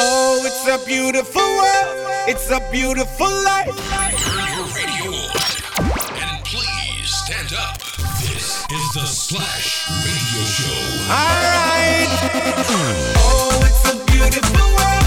Oh, it's a beautiful world. It's a beautiful life. Turn your radio on And please stand up. This is the Slash Radio Show. All right. Oh, it's a beautiful world.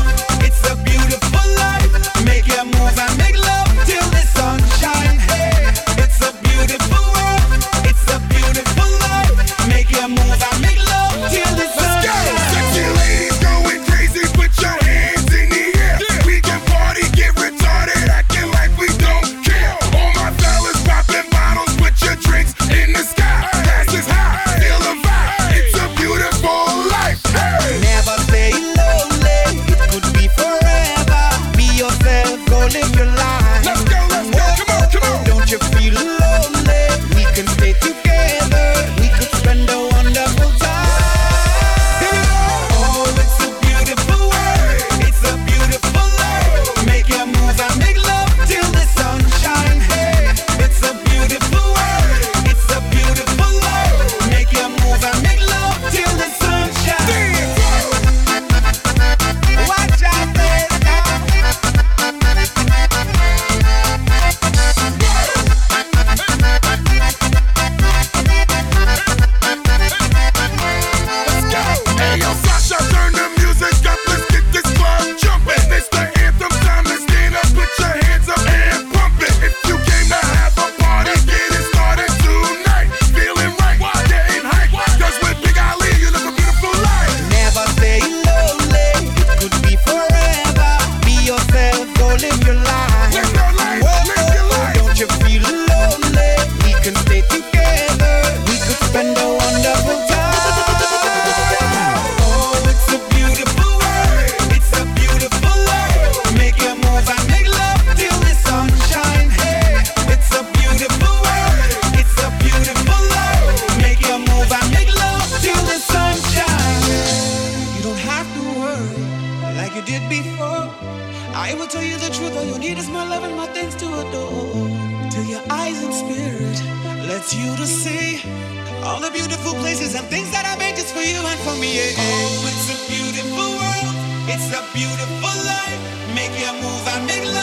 make love.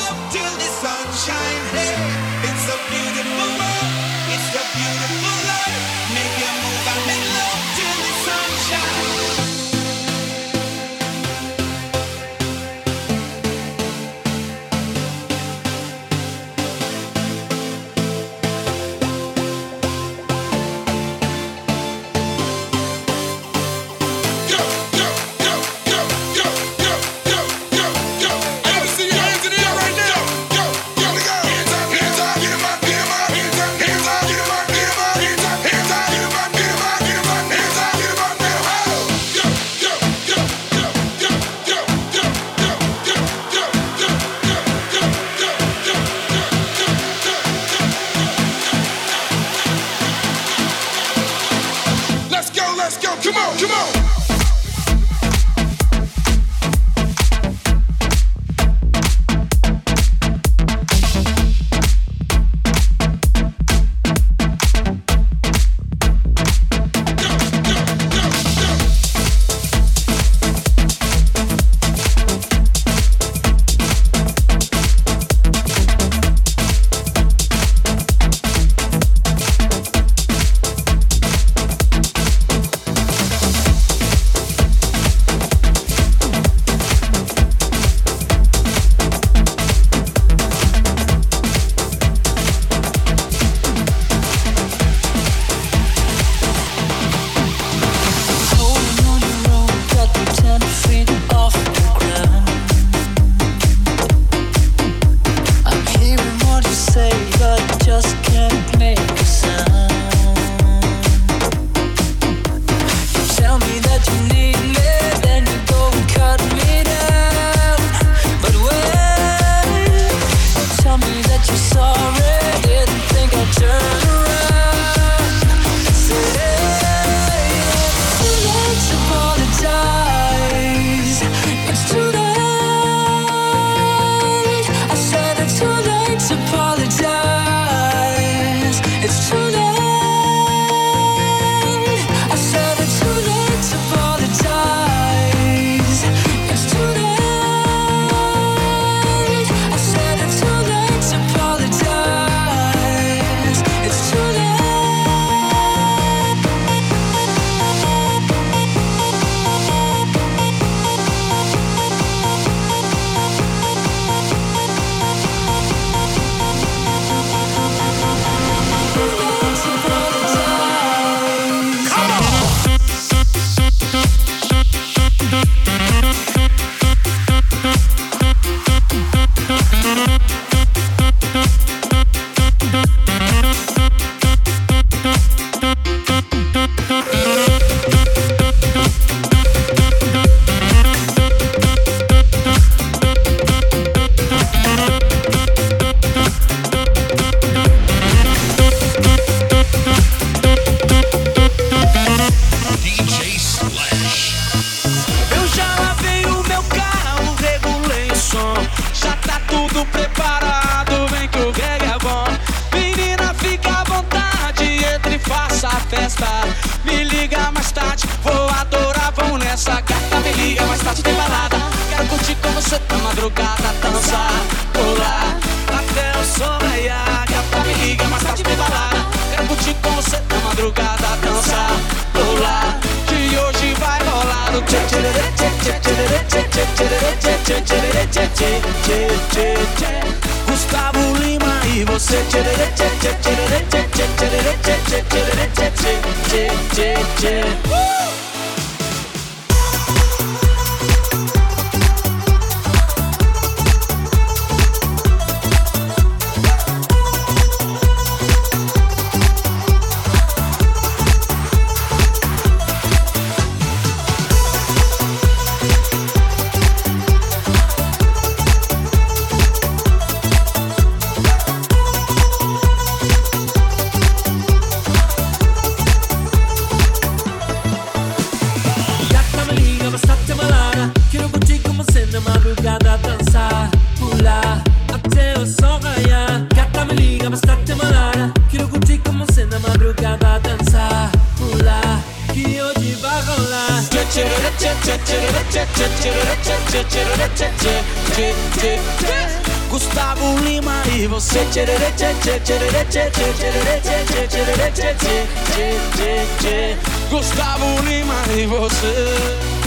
tchê, tchê, Gustavo Lima e você.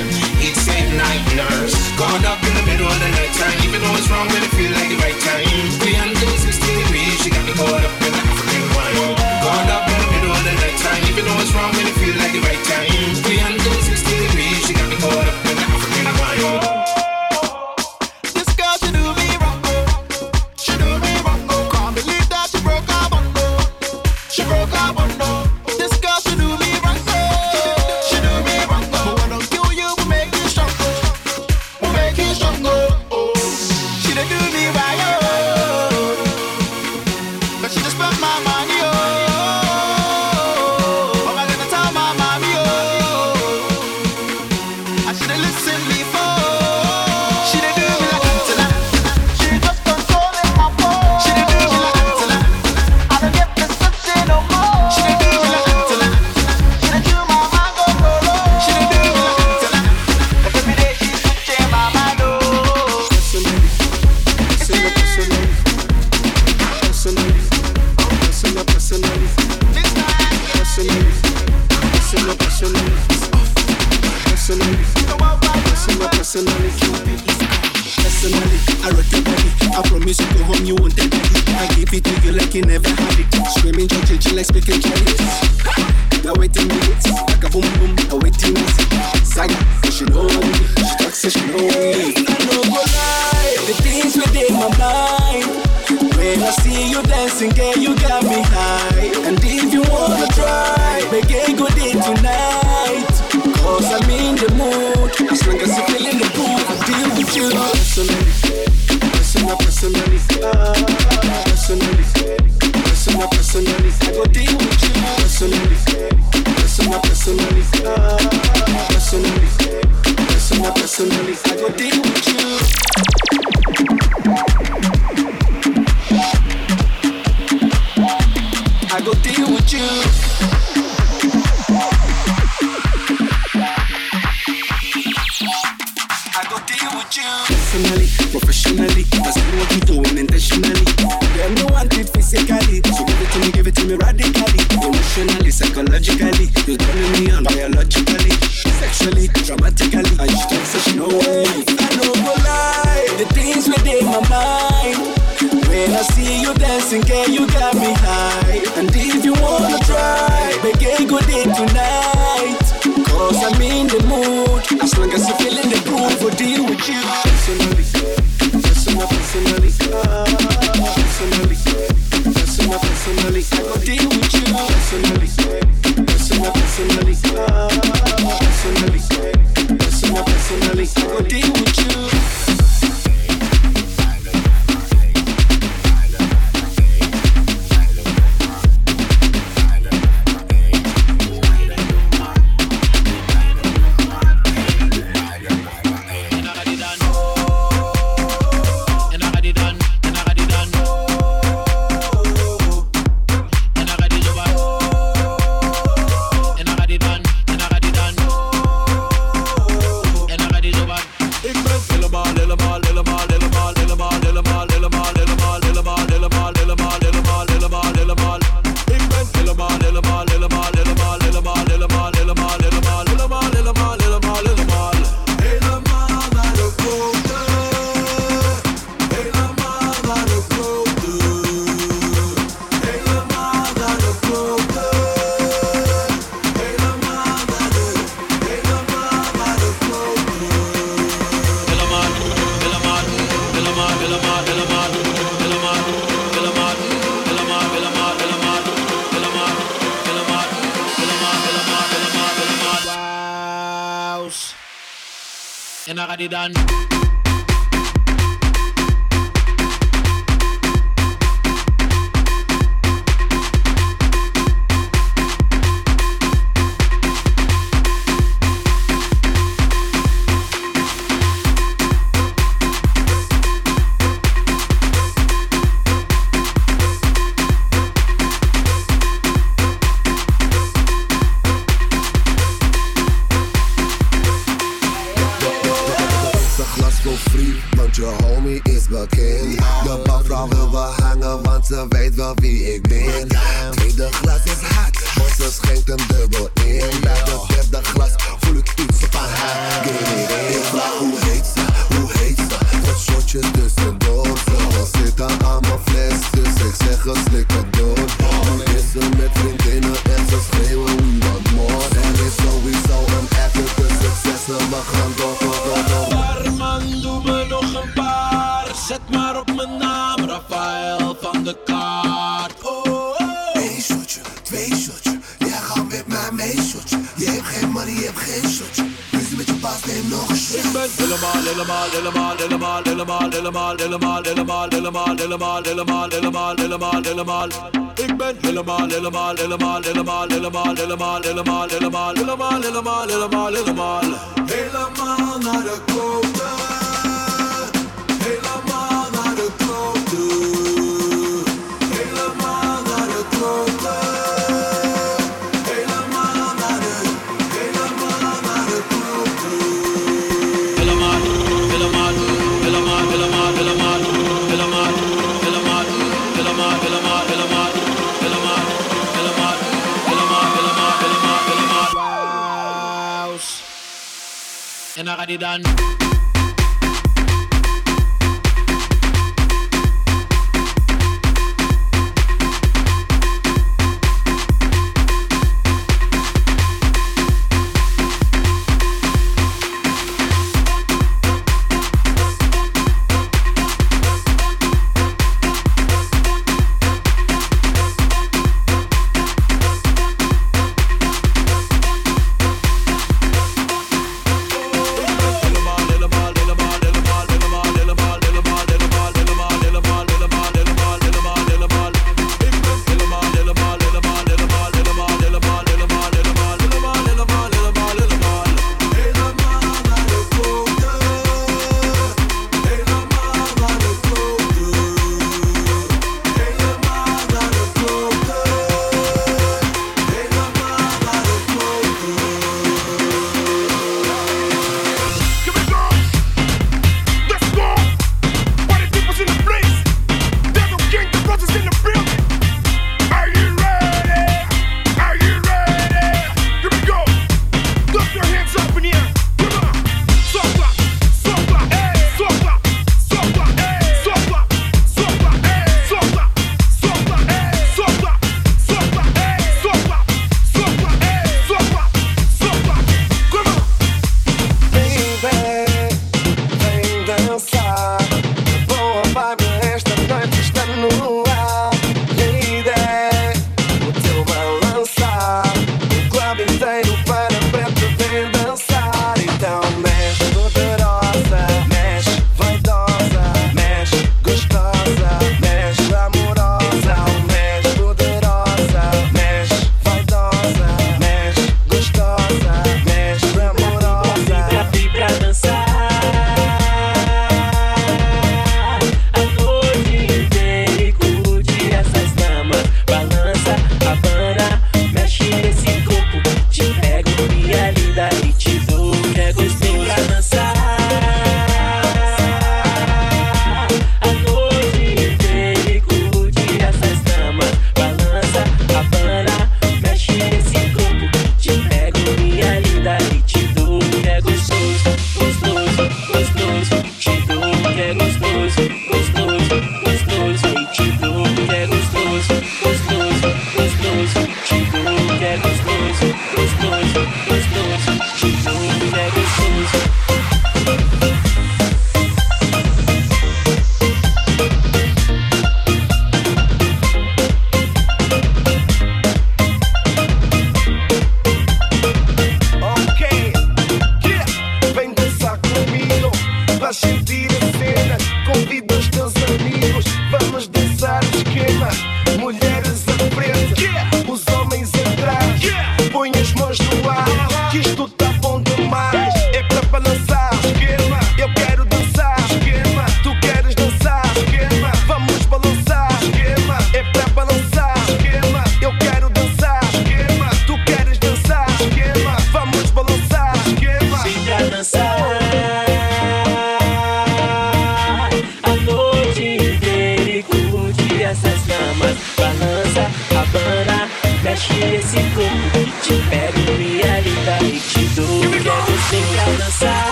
vision. It's a night nurse. Gone up in the middle of the night time. Even though it's wrong, but it feel like the right time. 360 degrees, she got me caught up in the African wine. Gone up in the middle of the night time. Even though it's wrong, but it feel like the right time. Listen, girl, you got me high. And if you wanna try, make a good day tonight. Cause I'm in the mood. As long as you're feeling the groove, we'll deal with you. Personally, personal, personally. Personally, personal, personally. I will deal with you. Personally, personal, personally. helemaal, helemaal, helemaal, helemaal, helemaal, helemaal, helemaal, helemaal. Ik ben helemaal, helemaal, helemaal, helemaal, helemaal, helemaal, helemaal, helemaal, helemaal, helemaal, helemaal, helemaal. Helemaal naar de klote. Helemaal naar de klote. Already got it done.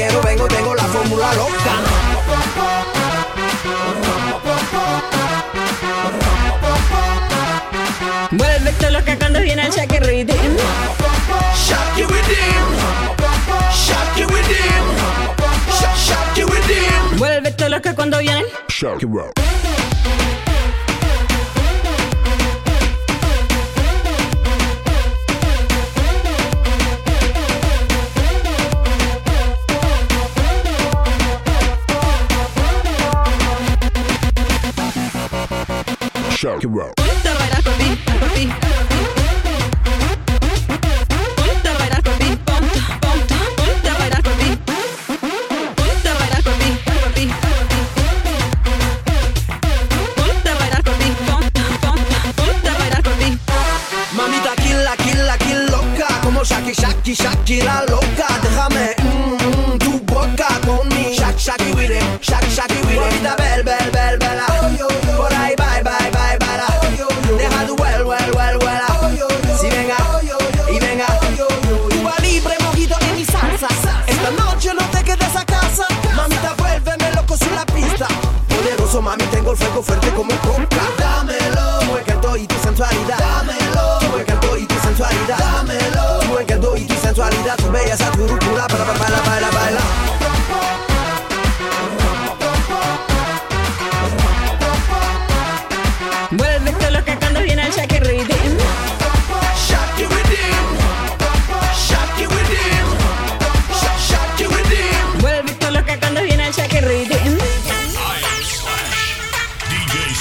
quiero, vengo, tengo la fórmula loca. Vuelve todo loca cuando viene el Shake Rhythm. Shake Rhythm. Shake Rhythm. Shake Rhythm. Vuelve todo loca cuando viene el Shake Rhythm.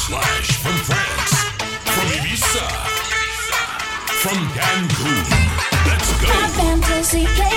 DJ Slash from France. From Ibiza. From Cancun. Let's go.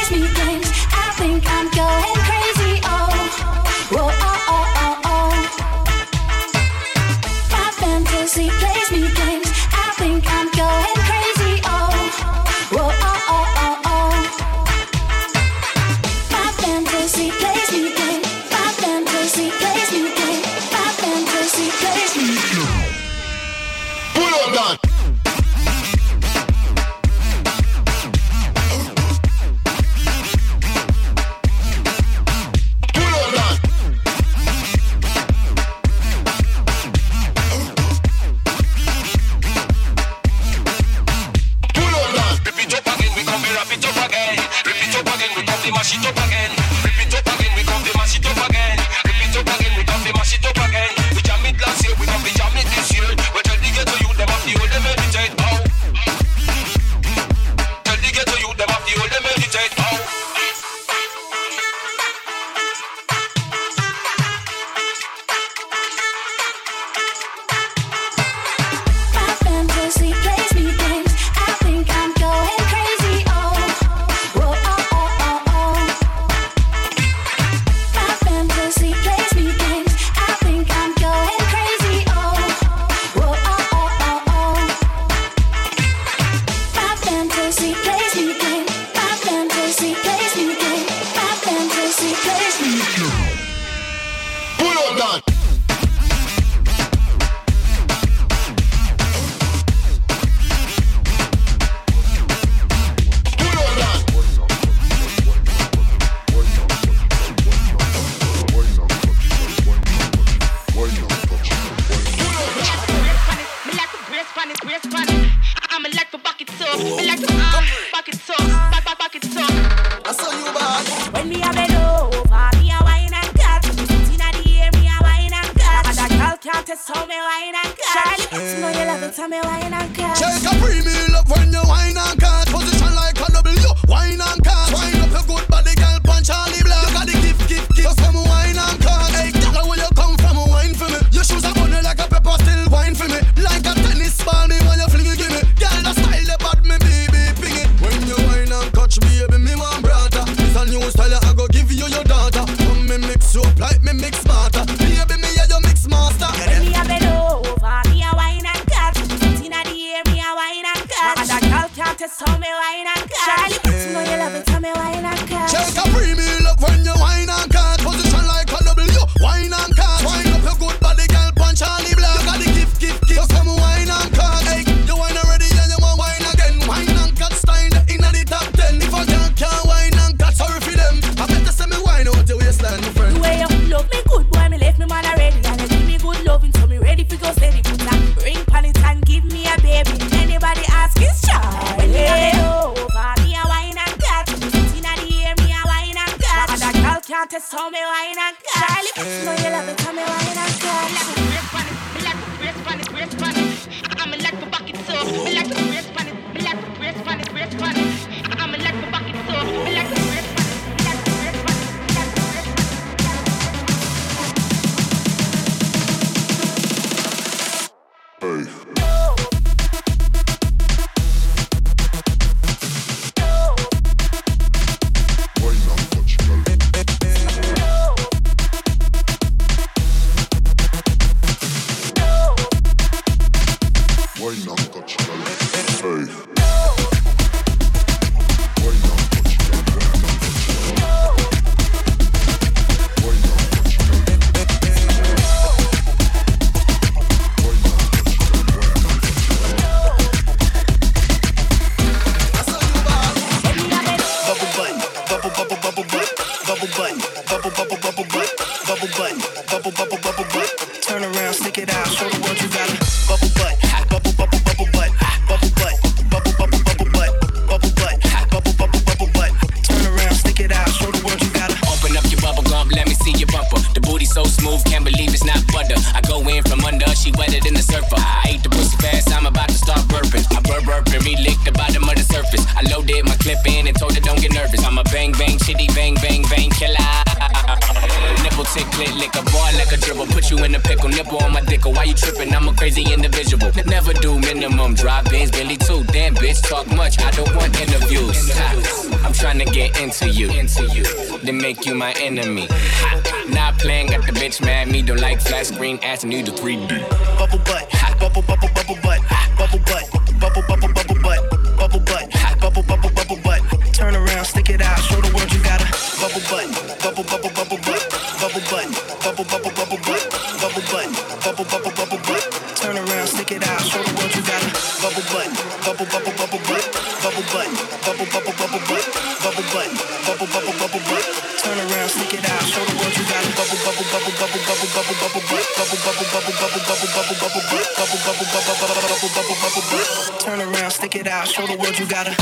trying to get into you, into you, then make you my enemy. Ha, not playing, got the bitch mad. Me don't like flat screen, asking you to 3D. Bubble butt, ha, bubble bubble bubble butt, ha, bubble butt. show the world you gotta.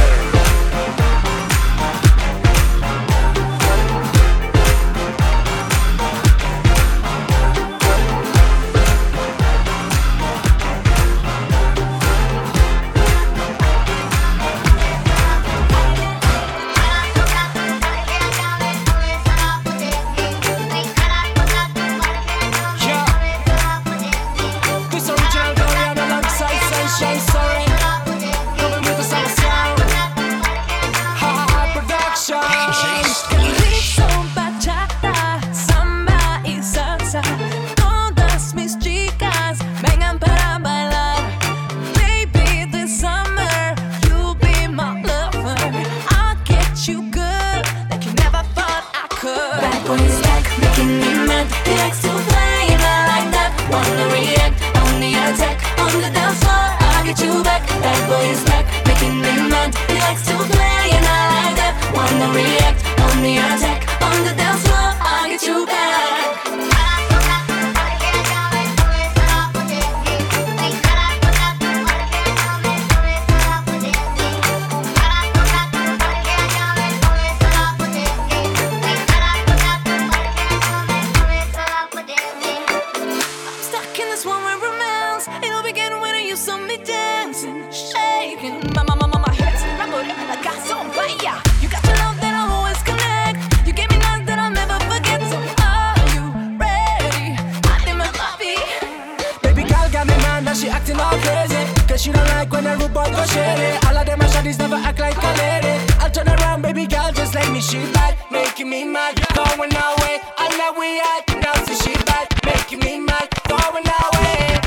That she acting all crazy. Cause she don't like when a rude boy go shady. All of them my never act like a lady. I'll turn around, baby girl, just let me shoot back. Making me mad, going away. I know we at, now see she back. Making me mad, going away.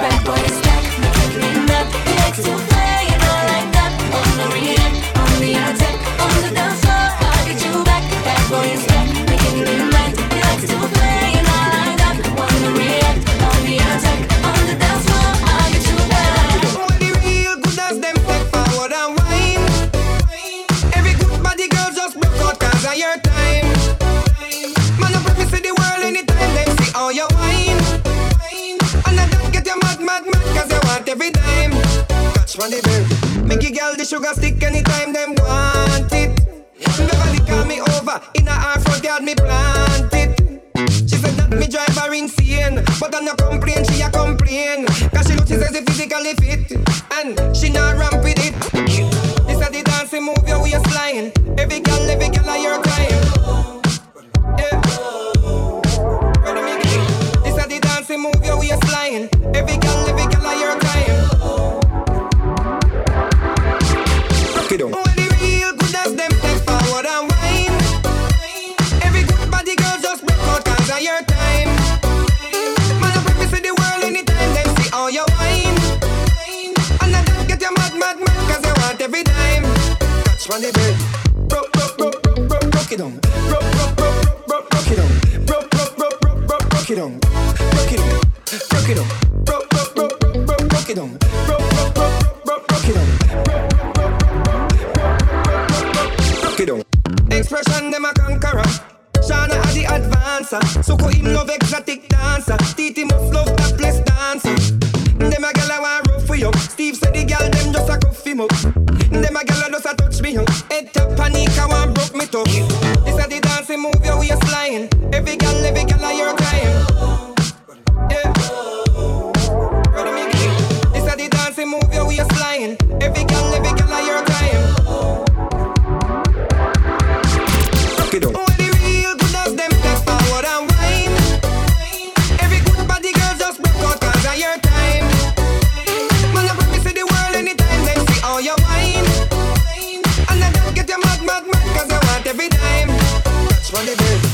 Bad boy is back, making me mad. He likes to play and I like that. On the react, on the attack, on the want every dime. Catch one the bird. Make a girl the sugar stick anytime them want it. Beverly call me over. In her front yard me plant it. She said that me drive her insane But I no complain, she a complain Cause she looks, she says she physically fit And she not ramp with it This a the dancing move your waistline Every girl, every girl of your time Yeah girl? This a the dancing move your waistline bounce round the bed. Rock, rock, rock, rock, rock, rock it on. Rock, rock, rock, rock, rock it on. Rock, rock, rock, rock, rock, rock it on. Rock it on. Rock it on. Rock, rock, rock, rock, rock it on. Rock, rock, rock, rock, rock it on. Rock it on. Expression them a conqueror. Shana a the advancer. Suko him love exotic dancer. Titi must love the place dancer. Them a gyal a want rough for you. Steve said the gyal them just a cuff him up. Them a gyal be home. holiday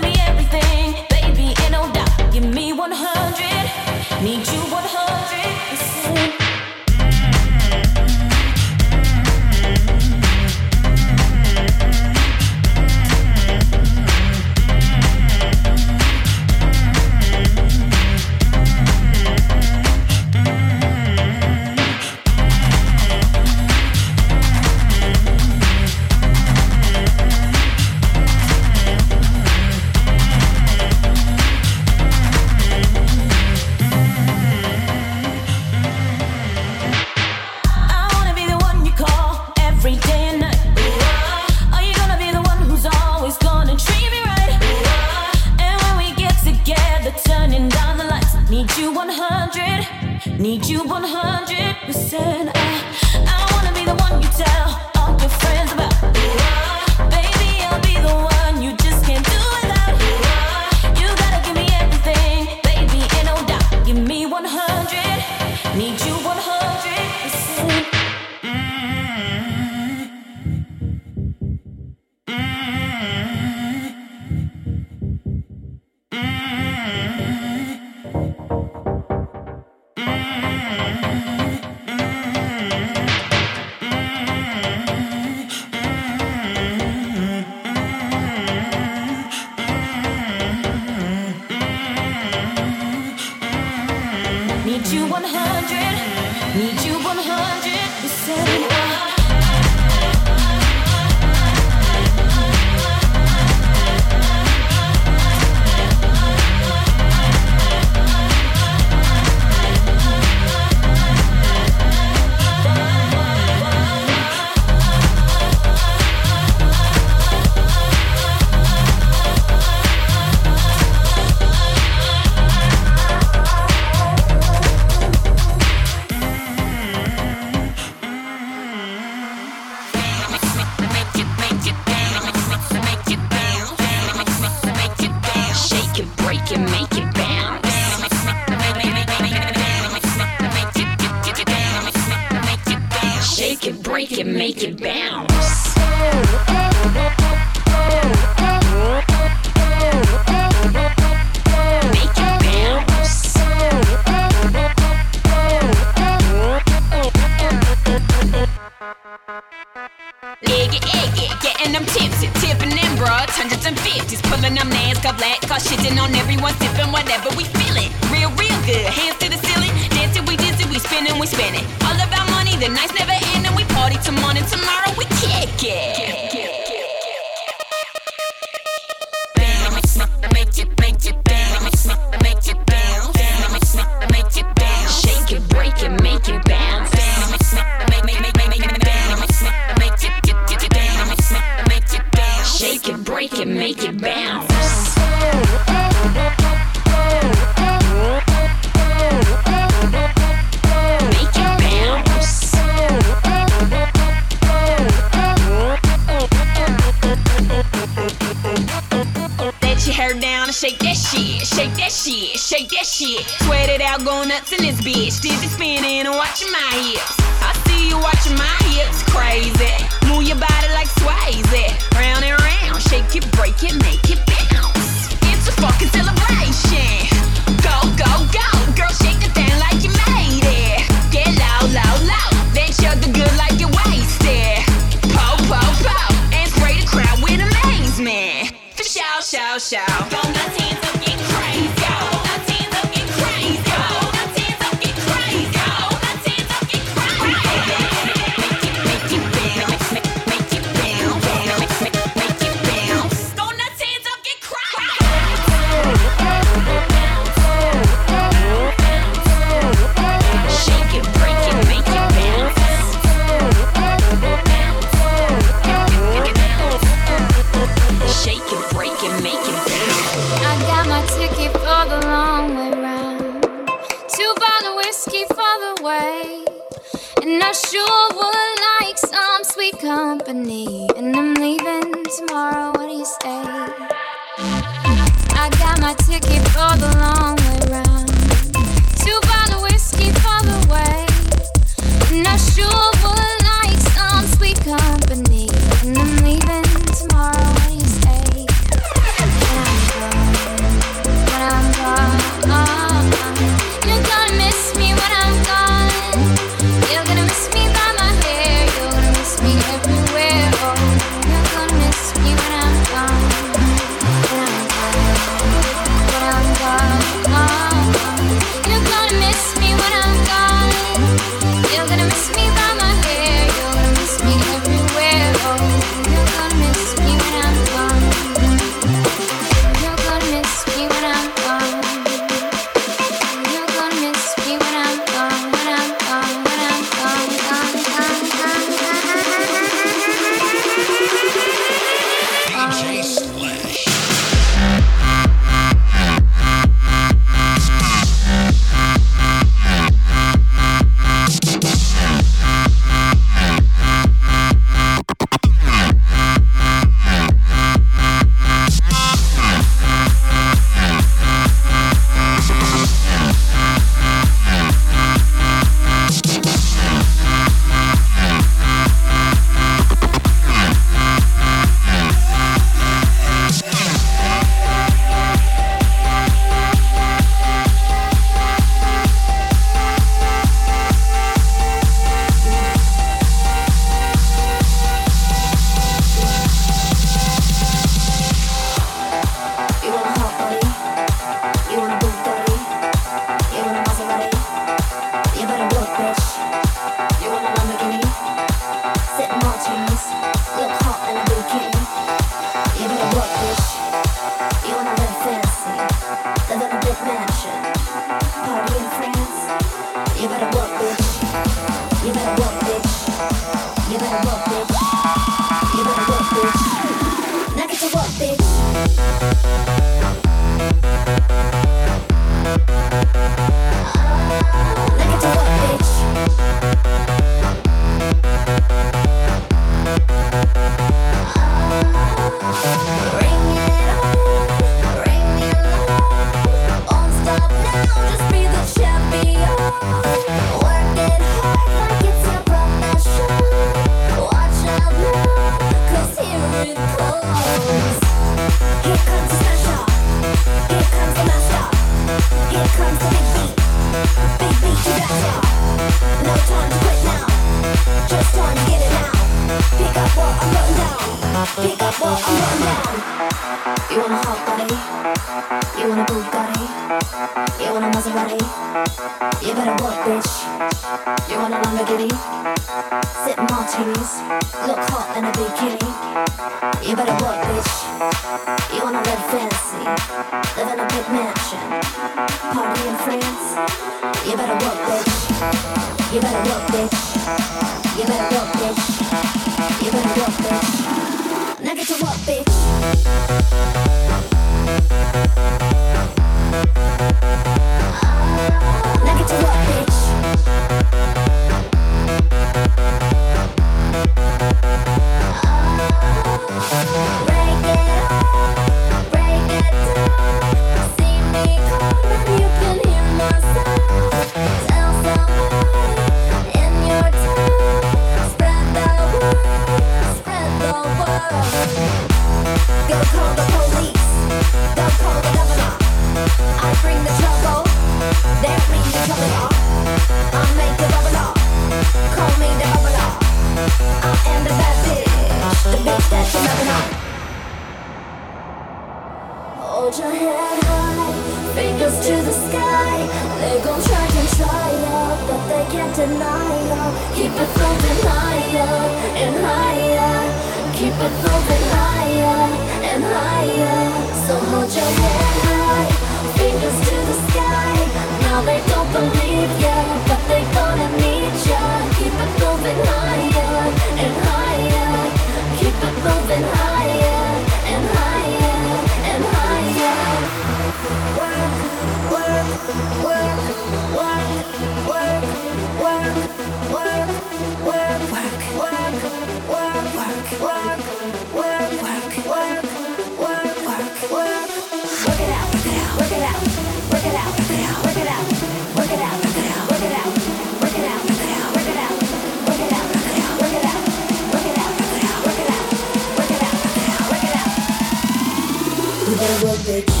Work it.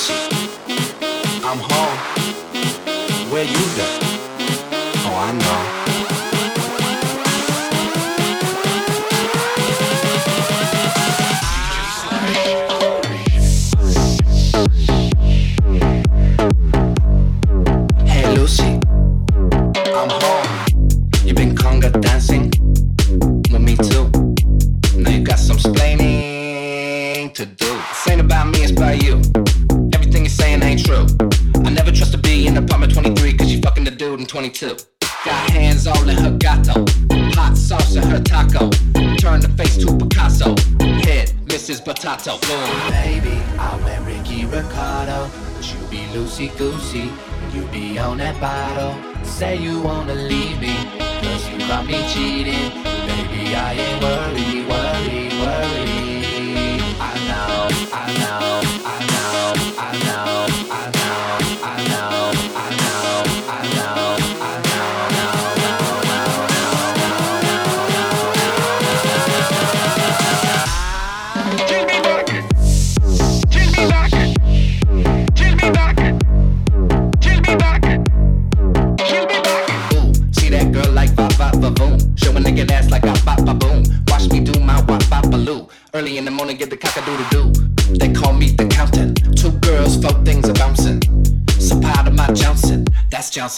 I'm home. Where you go? Oh, I know. loosey goosey. You be on that bottle, say you wanna leave me. Cause you caught me cheating, baby, I ain't worried.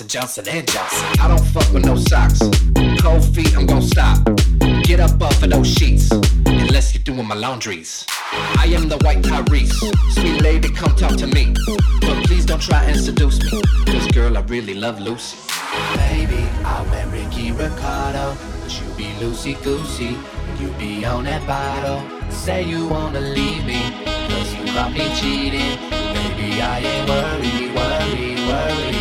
Johnson, Johnson and Johnson. I don't fuck with no socks. Cold feet, I'm gonna stop. Get up off of those sheets, unless you're doing my laundries. I am the white Tyrese. Sweet lady, come talk to me. But please don't try and seduce me. This girl, I really love Lucy. Baby, I'll bet Ricky Ricardo. But you be Lucy goosey. You be on that bottle. Say you wanna leave me. Cause you got me cheating. Baby, I ain't worried, worried, worried.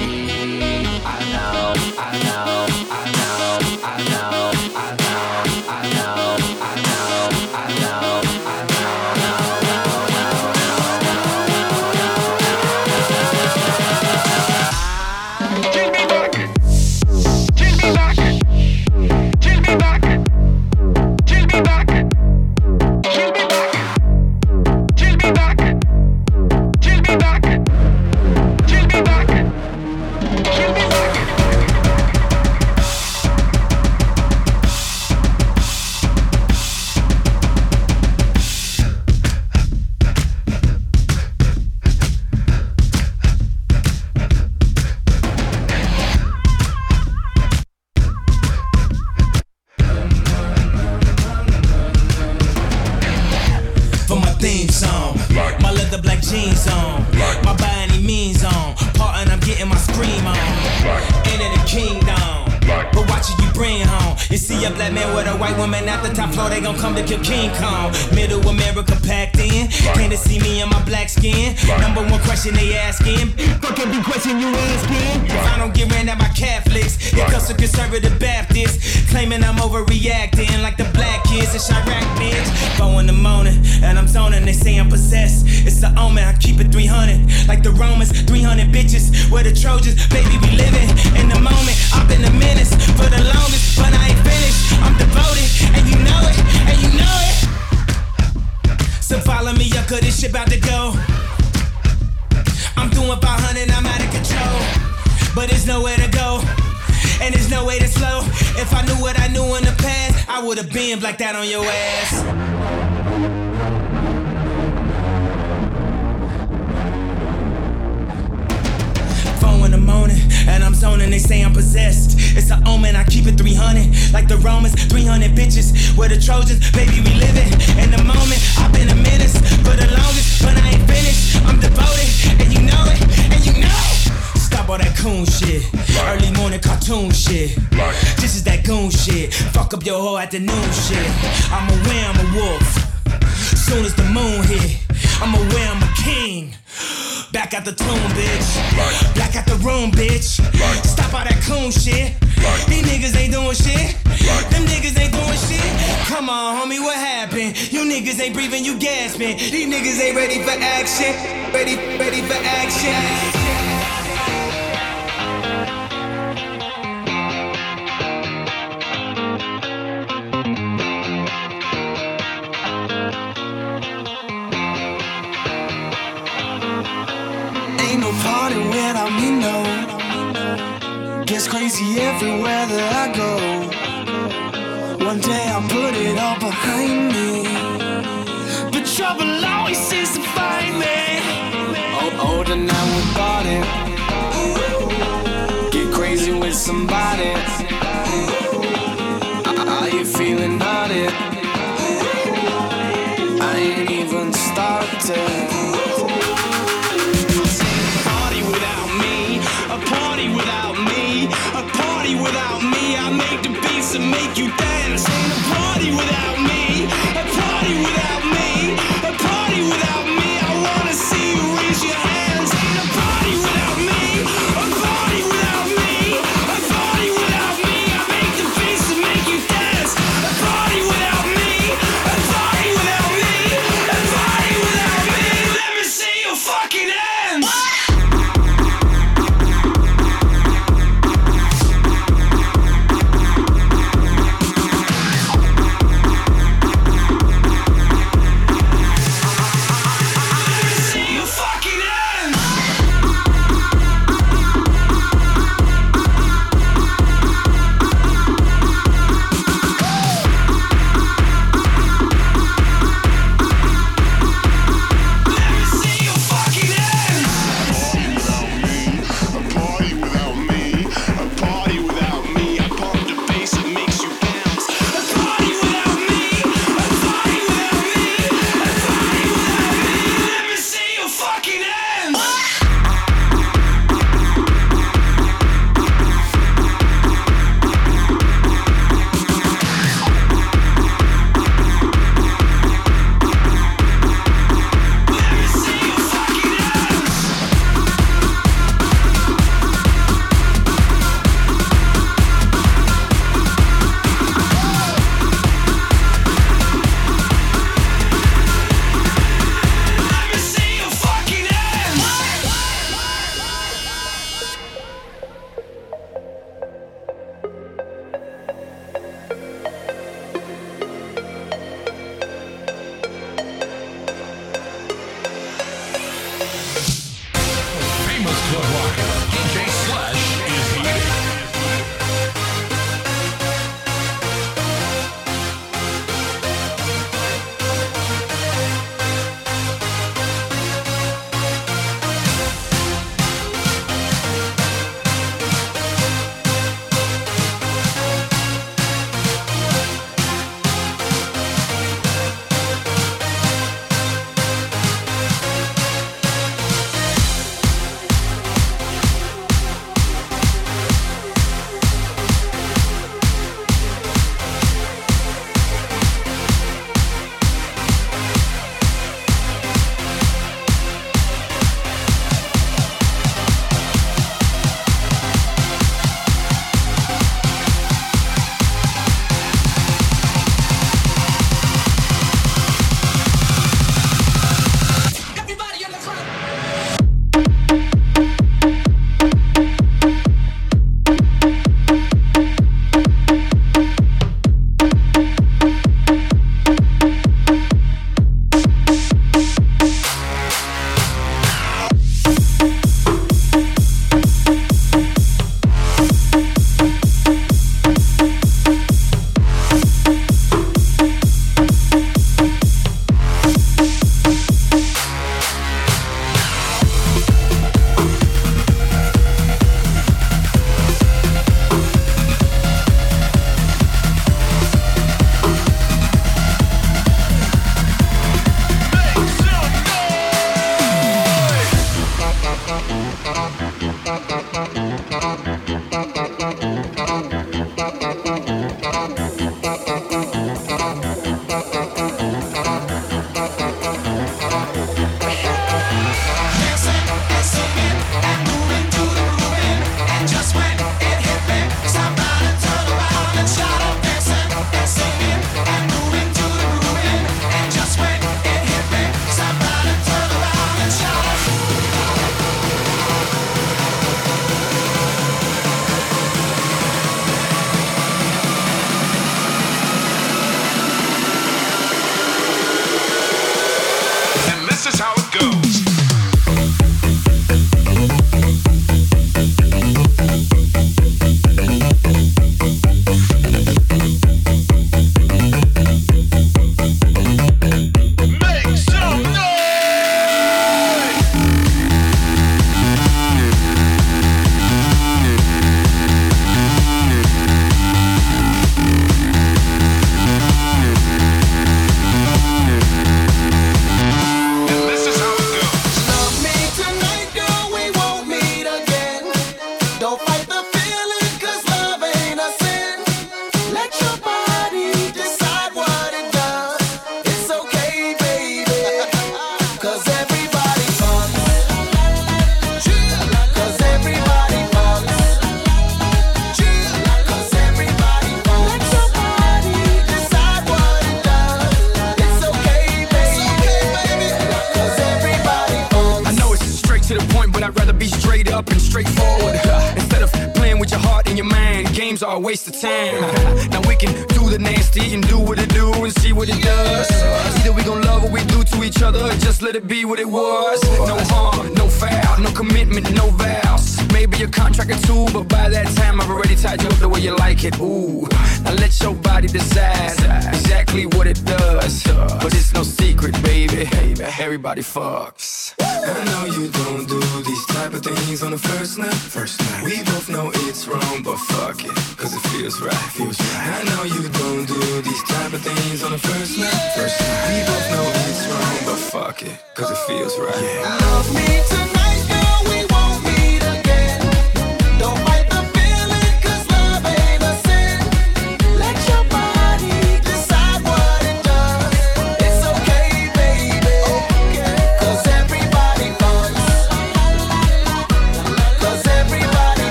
Stop all that coon shit. Early morning cartoon shit. This is that goon shit. Fuck up your whole afternoon shit. I'm aware I'm a wolf. Soon as the moon hit, I'm aware I'm a king. Back at the tomb, bitch. Back at the room, bitch. Stop all that coon shit. These niggas ain't doing shit. Them niggas ain't doing shit. Come on, homie, what happened? You niggas ain't breathing, you gasping. These niggas ain't ready for action. Ready, ready for action. Gets crazy everywhere that I go. One day I'll put it all behind me. But trouble always seems to find me. Oh, older now with body. Get crazy with somebody. Are you feeling naughty? I ain't even started. Without me. I make the beats and make you dance. Ain't a party without me,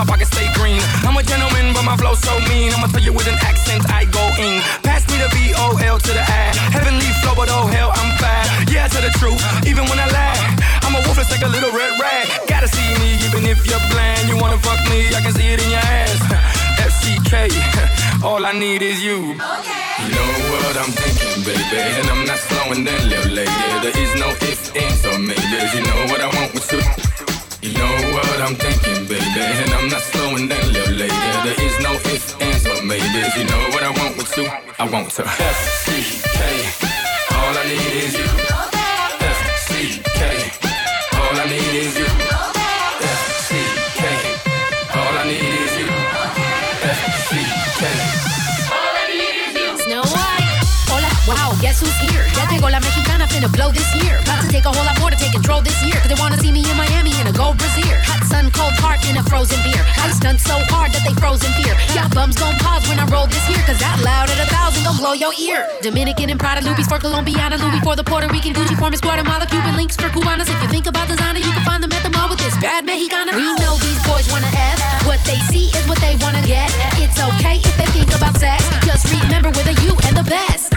my pockets stay green. I'm a gentleman, but my flow so mean. I'ma tell you with an accent, I go in. Pass me the V-O-L to the I. Heavenly flow, but oh hell, I'm fine. Yeah, to the truth, even when I lie. I'm a wolf, it's like a little red rag. Gotta see me, even if you're blind. You wanna fuck me, I can see it in your ass. FCK, all I need is you. You know what I'm thinking, baby, and I'm not slowing down, little lady. There is no ifs, ands, or maybes. You know what I want with you. Know what I'm thinking, baby, and I'm not slowing down, little lady. There is no ifs, ands, or maybes. You know what I want with you. I want to. FCK, all I need is you. Guess who's here? Ya llegó la mexicana, finna blow this year. About to take a whole lot more to take control this year. Cause they wanna see me in Miami in a gold brassiere. Hot sun, cold heart in a frozen beer. I stunt so hard that they froze in fear. Y'all bums gon' pause when I roll this here. Cause that loud at a thousand gon' blow your ear. Dominican and Prada, Louis for Colombiana, Louis for the Puerto Rican, Gucci for Miss Guatemala, Cuban links for Cubanas. If you think about designer, you can find them at the mall with this bad Mexicana. We know these boys wanna F. What they see is what they wanna get. It's okay if they think about sex. Just remember with a U and the best.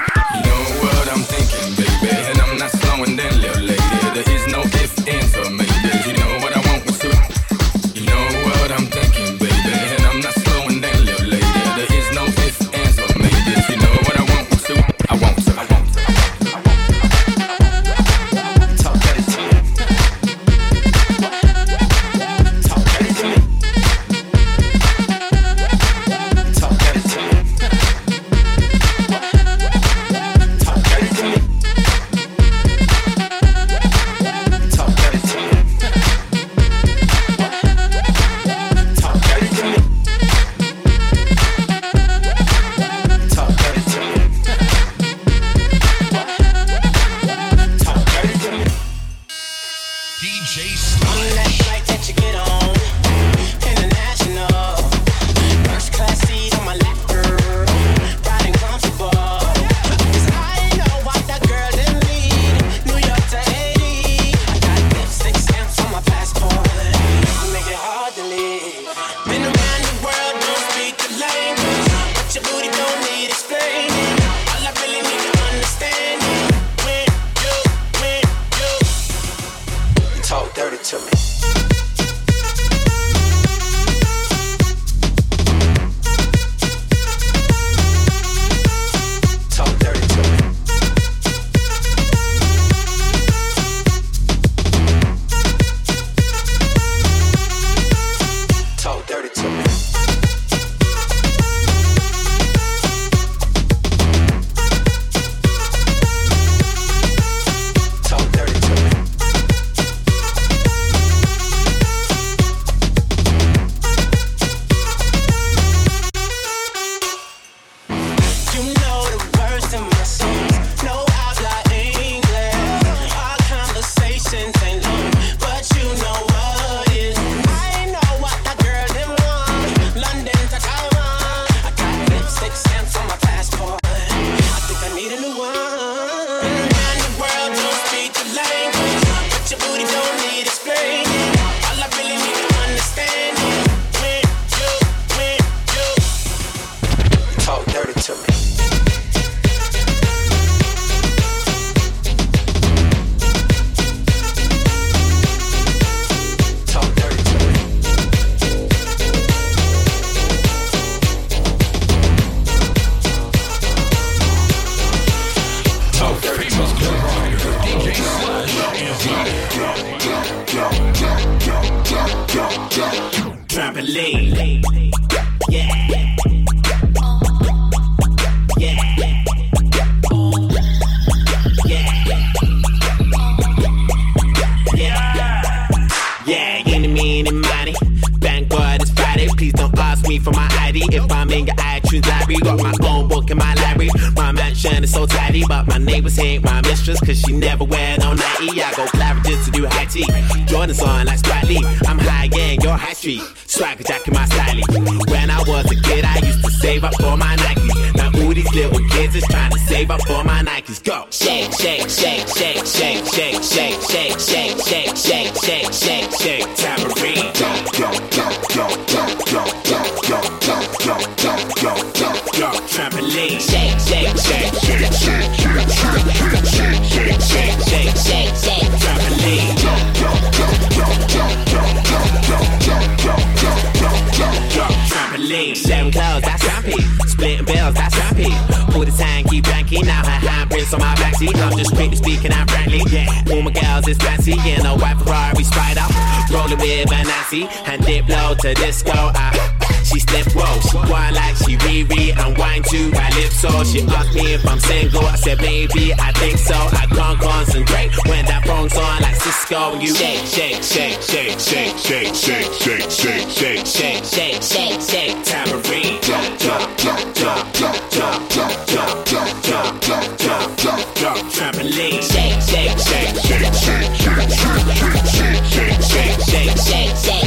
fancy. I'm just strictly speaking out frankly. Yeah, all my girls is fancy in a white Ferrari Spider, rolling with Manassi and dip low to disco. I she slip roll. She wine like she Riri and wine to my lips. So she asked me if I'm single. I said, maybe. I think so. I can't concentrate when that phone's on like Sisqo. You shake, shake, shake, shake, shake, shake, shake, shake, shake, shake, shake, shake, shake, shake, tambourine. Jump, jump, jump, jump, jump, jump, jump, jump, jump, jump, jump, jump, jump, jump, trampoline. Shake, shake, shake, shake, shake, shake, shake, shake, shake, shake, shake, shake, shake.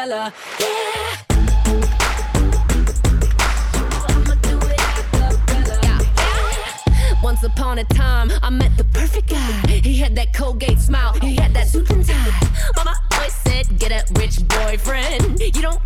Bella. Yeah. Once upon a time, I met the perfect guy. He had that Colgate smile, he had that suit and tie. Mama always said, Get a rich boyfriend. You don't